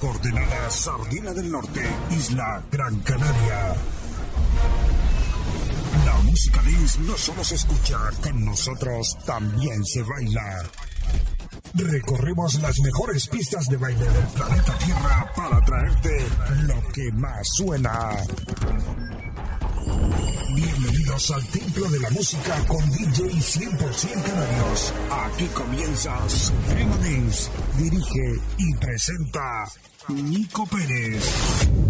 Coordenada Sardina del Norte, Isla Gran Canaria. La música dance no solo se escucha, con nosotros también se baila. Recorremos las mejores pistas de baile del planeta Tierra para traerte lo que más suena. Bienvenidos al Templo de la Música con DJ 100% Canarios. Aquí comienza Suprema Dance. Dirige y presenta Nico Pérez.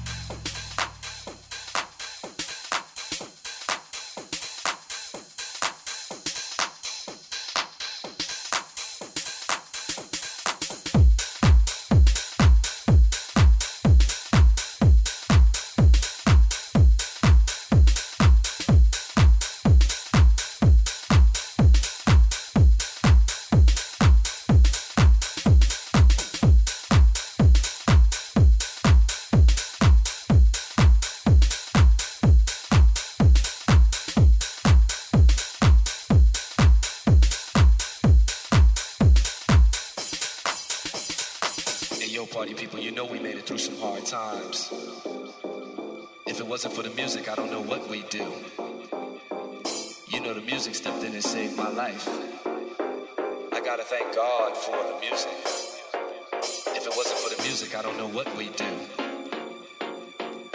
If it wasn't for the music, I don't know what we'd do. You know, the music stepped in and saved my life. I gotta thank God for the music. If it wasn't for the music, I don't know what we'd do.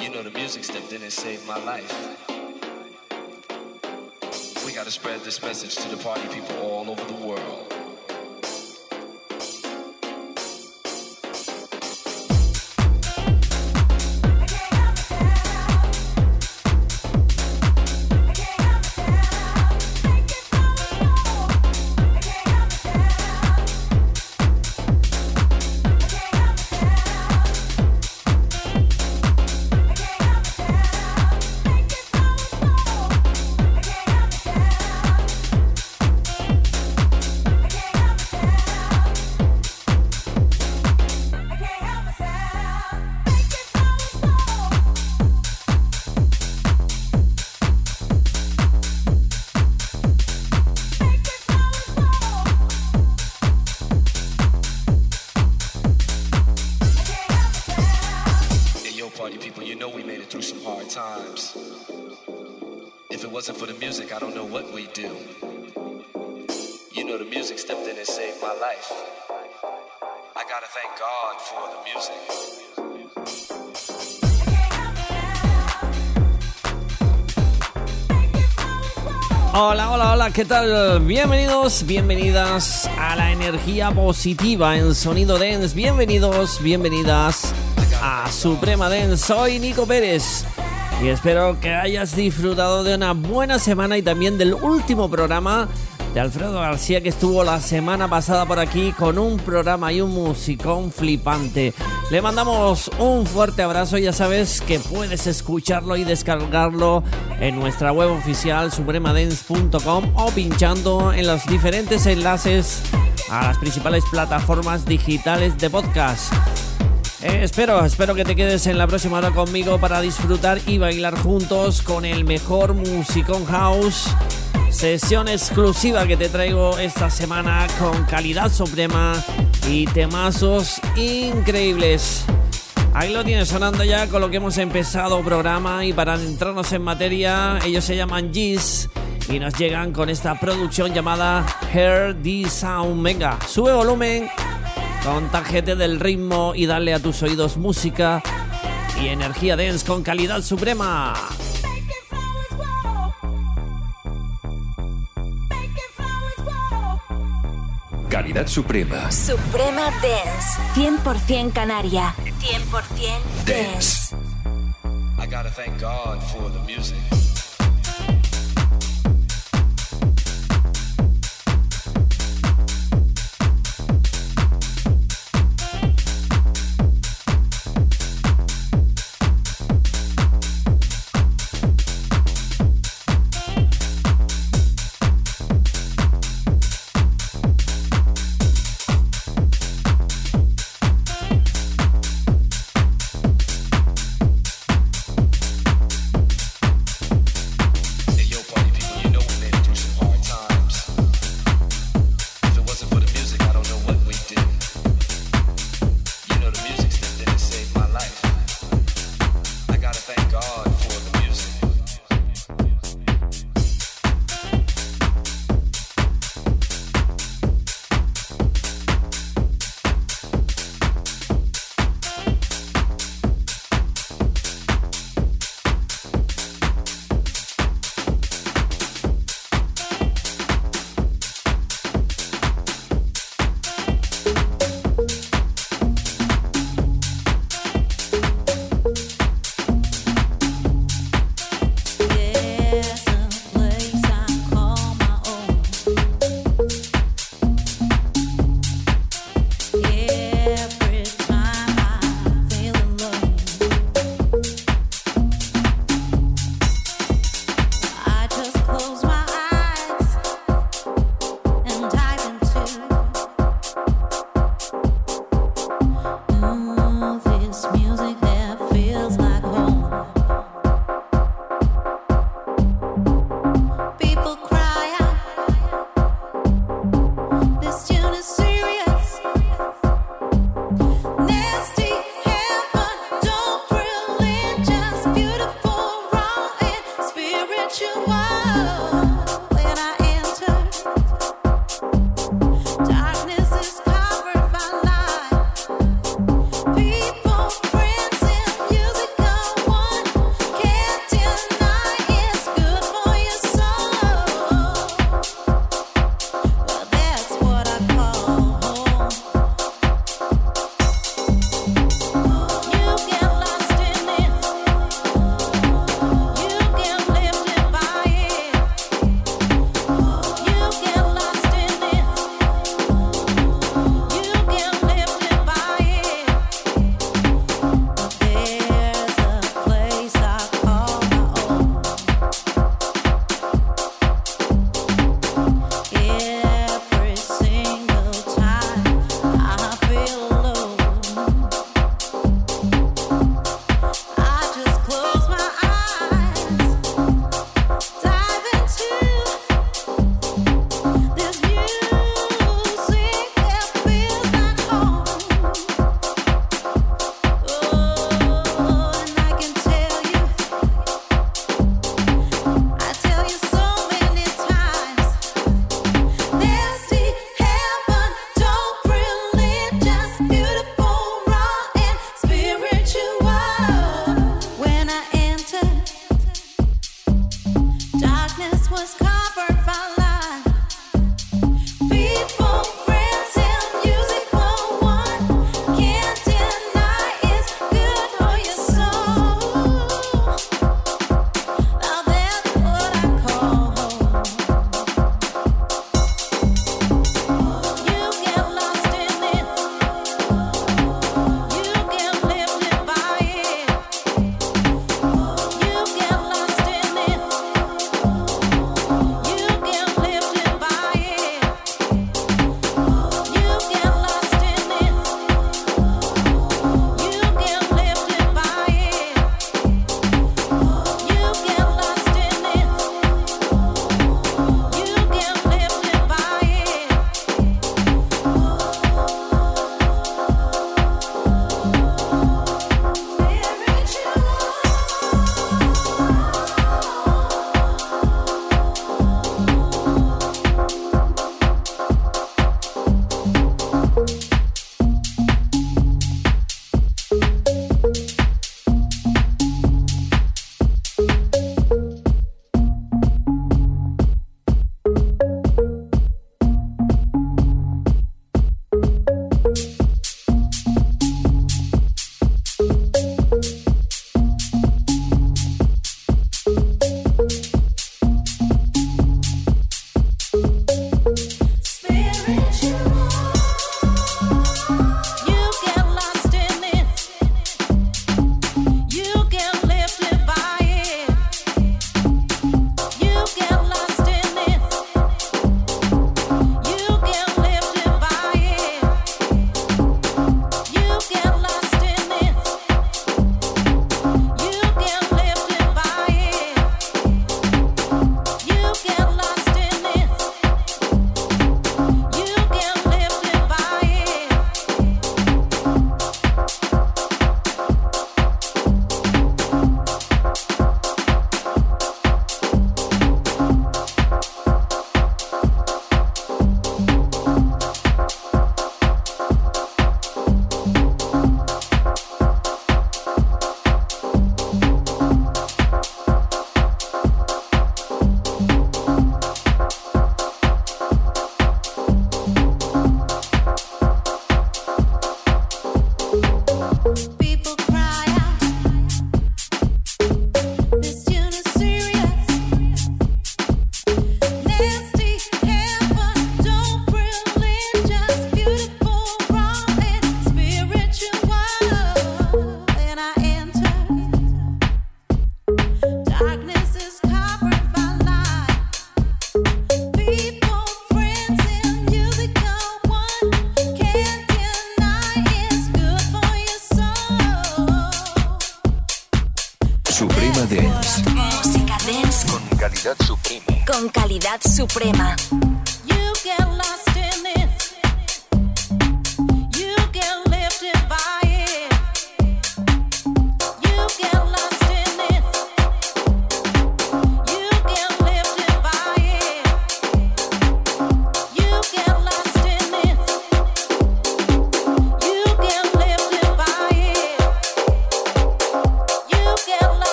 You know, the music stepped in and saved my life We gotta spread this message to the party people all over the world. ¿Qué tal? Bienvenidos, bienvenidas a la energía positiva en Sonido Dance. Bienvenidos, bienvenidas a Suprema Dance. Soy Nico Pérez y espero que hayas disfrutado de una buena semana y también del último programa de Alfredo García que estuvo la semana pasada por aquí con un programa y un musicón flipante. Le mandamos un fuerte abrazo, ya sabes que puedes escucharlo y descargarlo en nuestra web oficial supremadance.com o pinchando en los diferentes enlaces a las principales plataformas digitales de podcast. Eh, espero, espero que te quedes en la próxima hora conmigo para disfrutar y bailar juntos con el mejor musicón house Sesión exclusiva que te traigo esta semana con calidad suprema y temazos increíbles. Ahí lo tienes sonando ya con lo que hemos empezado programa y para entrarnos en materia, ellos se llaman G's y nos llegan con esta producción llamada Hear the Sound. Venga, sube volumen, contágete del ritmo y dale a tus oídos música y energía dance con calidad suprema. Calidad suprema. Suprema Dance. 100% Canaria. 100% Dance. I gotta thank God for the music.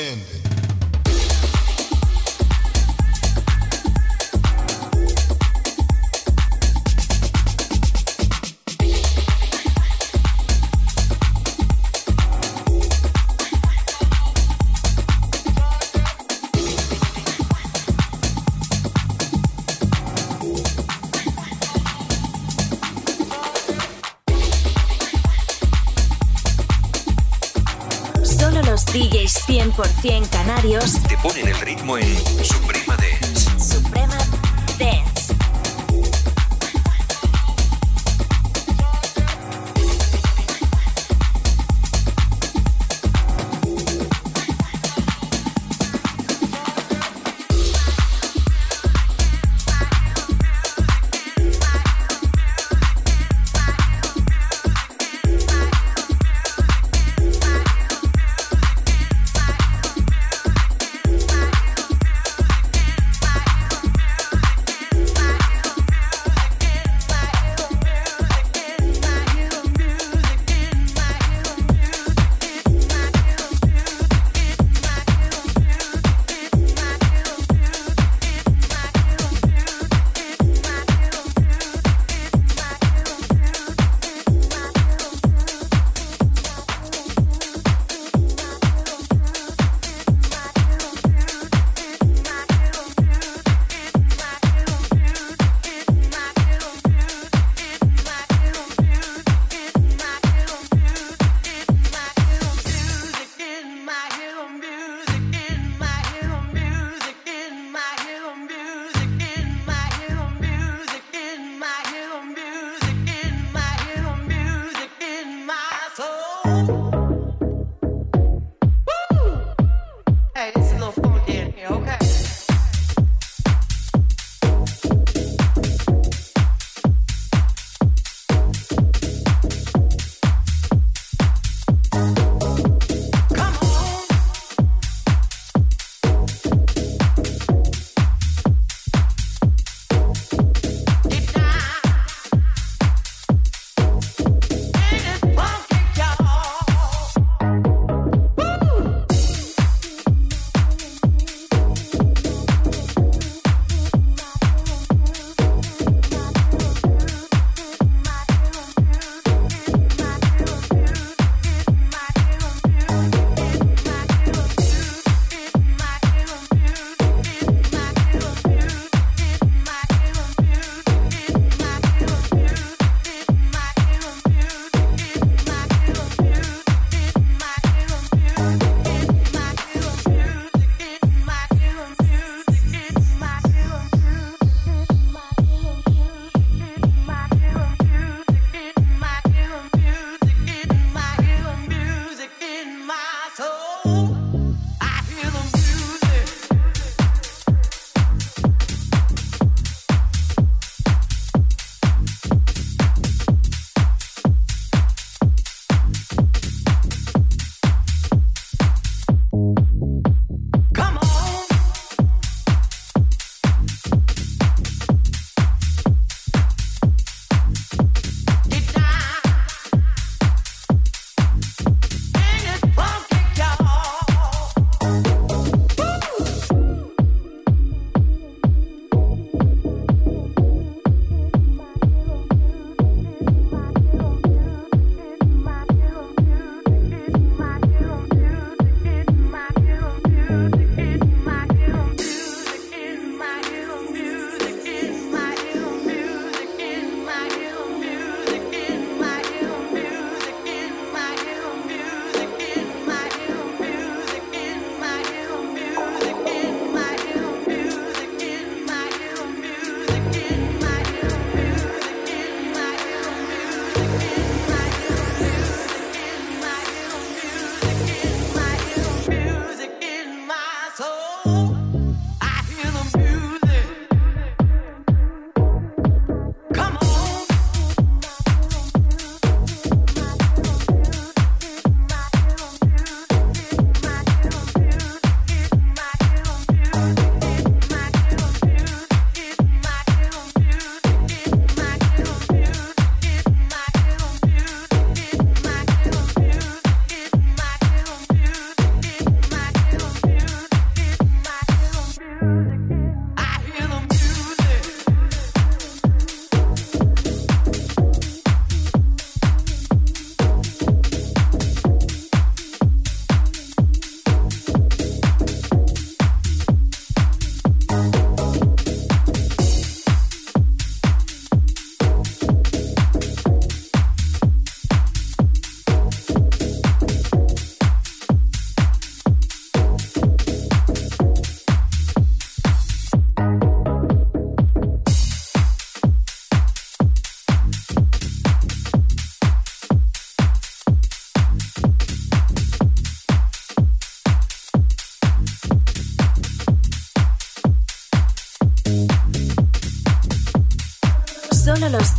Understanding. Ponen el ritmo en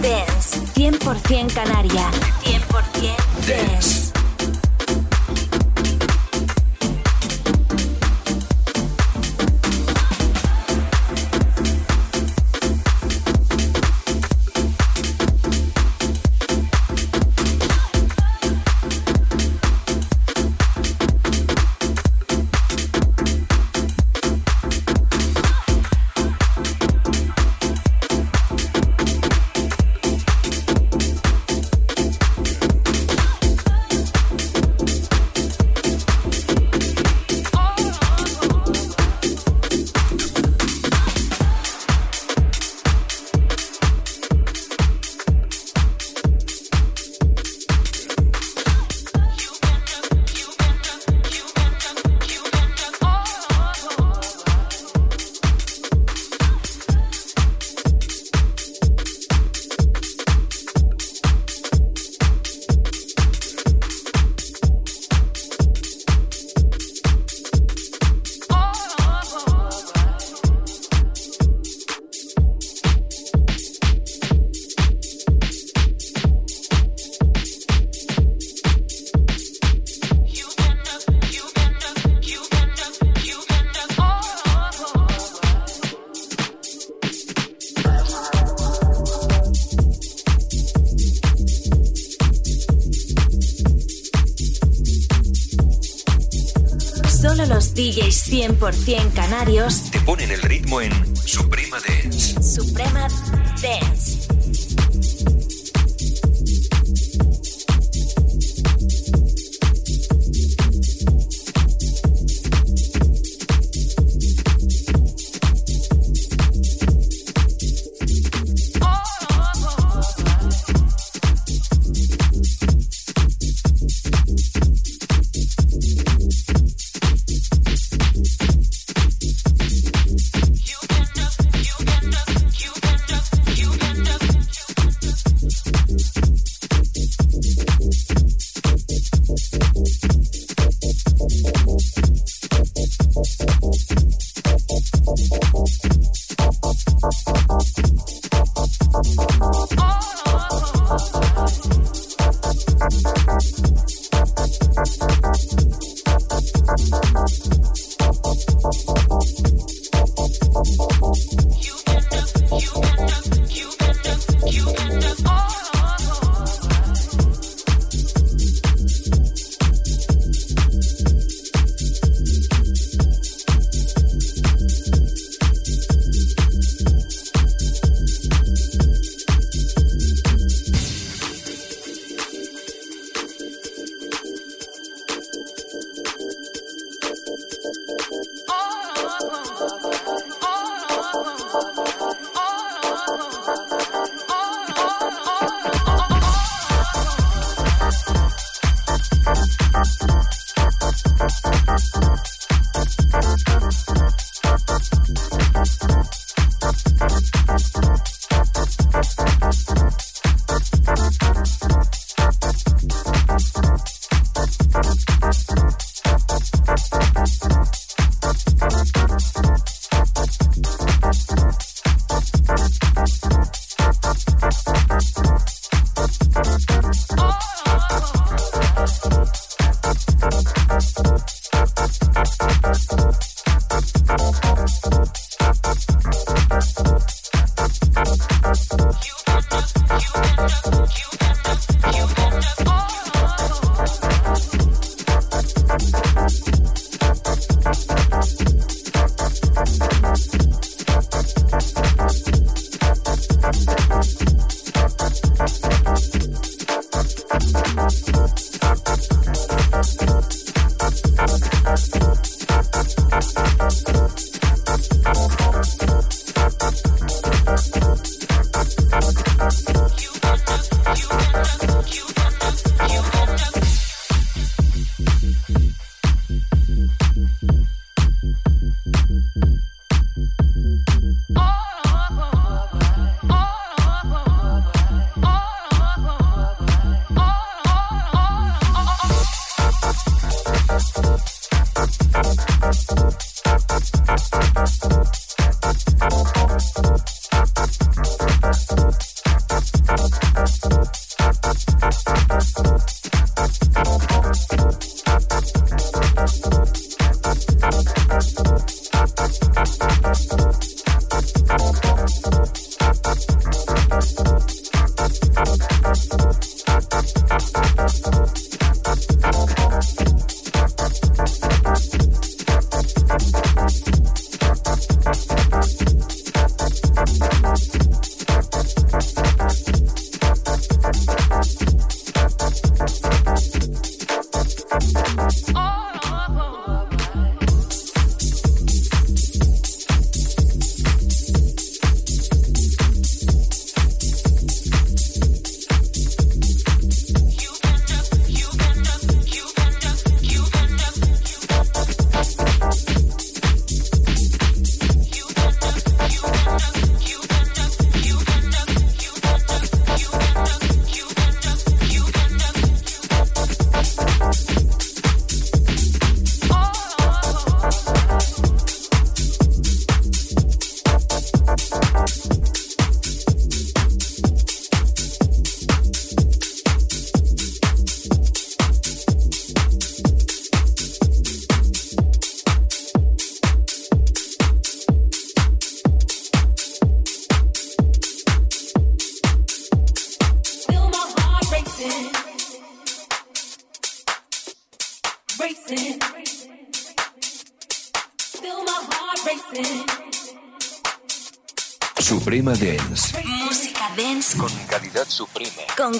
Dance. 100% Canaria. 100% Dance. 100% canarios. Te ponen el ritmo en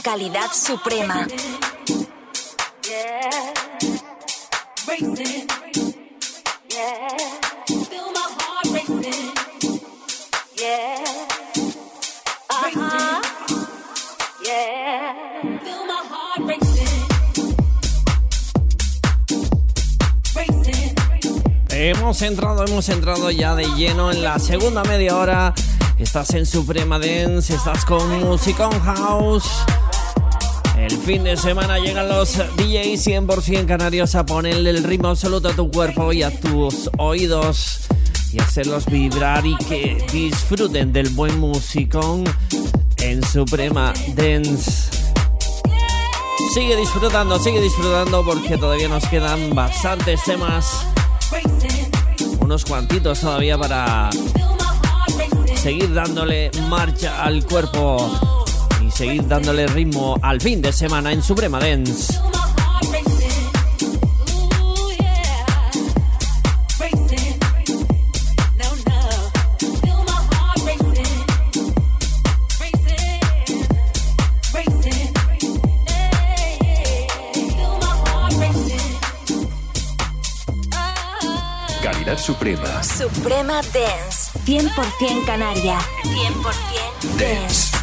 calidad suprema. Hemos entrado, hemos entrado ya de lleno en la segunda media hora. Estás en Suprema Dance, estás con Musicon House. El fin de semana llegan los DJs 100% canarios a ponerle el ritmo absoluto a tu cuerpo y a tus oídos y hacerlos vibrar y que disfruten del buen musicón en Suprema Dance. Sigue disfrutando, sigue disfrutando porque todavía nos quedan bastantes temas. Unos cuantitos todavía para seguir dándole marcha al cuerpo seguir dándole ritmo al fin de semana en Suprema Dance. Calidad Suprema. Suprema Dance. 100% Canaria. 100% Dance.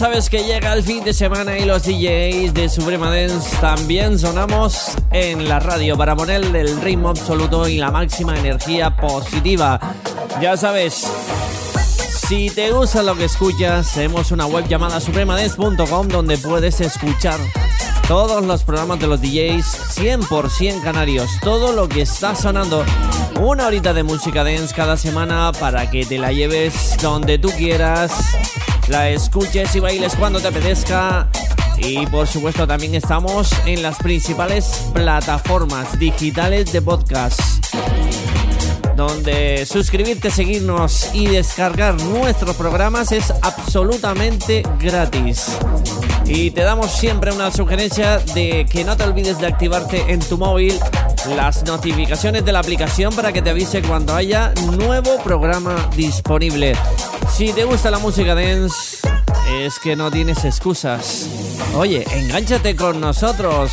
Sabes que llega el fin de semana y los DJs de Suprema Dance también sonamos en la radio para ponerle el ritmo absoluto y la máxima energía positiva. Ya sabes, si te gusta lo que escuchas, tenemos una web llamada supremadance.com donde puedes escuchar todos los programas de los DJs 100% canarios, todo lo que está sonando. Una horita de música dance cada semana para que te la lleves donde tú quieras la escuches y bailes cuando te apetezca. Y por supuesto también estamos en las principales plataformas digitales de podcast. Donde suscribirte, seguirnos y descargar nuestros programas es absolutamente gratis. Y te damos siempre una sugerencia de que no te olvides de activarte en tu móvil las notificaciones de la aplicación para que te avise cuando haya nuevo programa disponible. Si te gusta la música dance, es que no tienes excusas. Oye, engánchate con nosotros.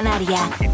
Canaria.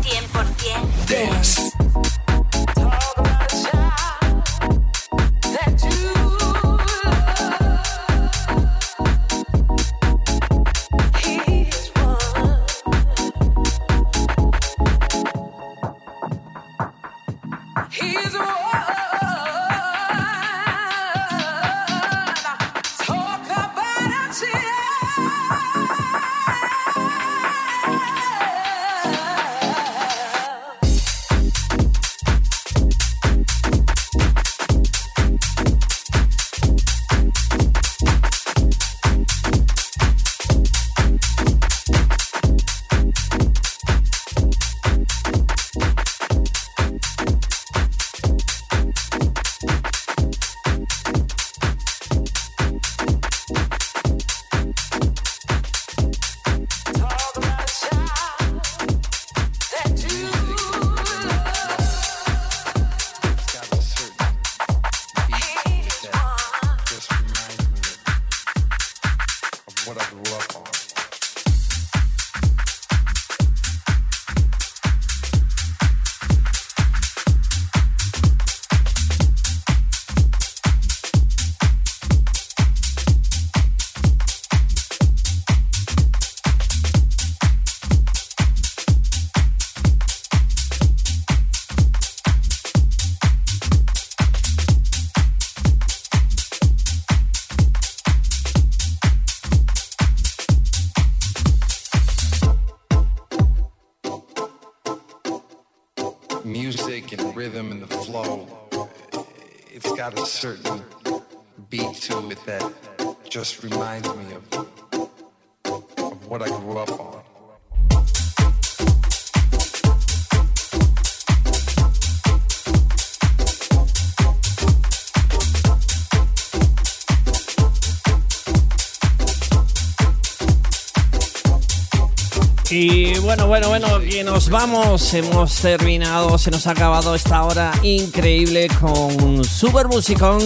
Bueno, bueno, nos vamos. Hemos terminado, se nos ha acabado esta hora increíble con Super Musicón.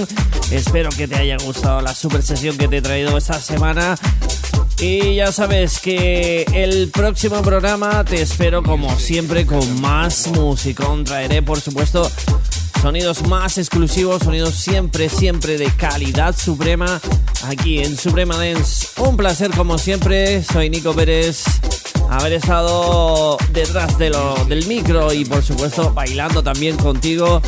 Espero que te haya gustado la super sesión que te he traído esta semana. Y ya sabes que el próximo programa te espero como siempre con más musicón. Traeré, por supuesto, sonidos más exclusivos, sonidos siempre, siempre de calidad suprema aquí en Suprema Dance. Un placer como siempre, soy Nico Pérez haber estado detrás de lo, del micro y por supuesto bailando también contigo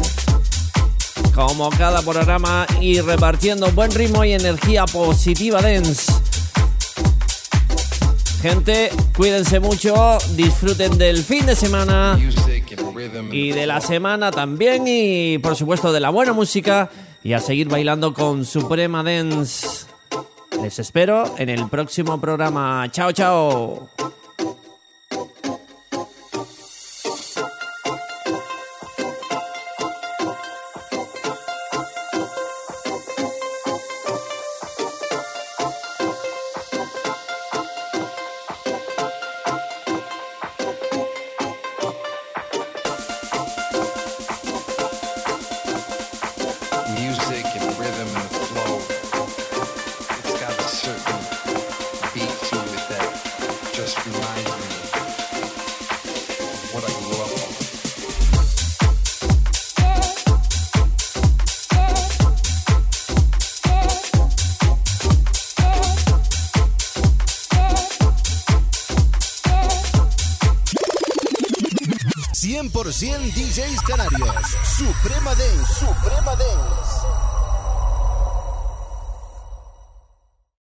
como cada programa y repartiendo buen ritmo y energía positiva dance. Gente, cuídense mucho, disfruten del fin de semana y de la semana también y por supuesto de la buena música y a seguir bailando con Suprema Dance. Les espero en el próximo programa. Chao, chao.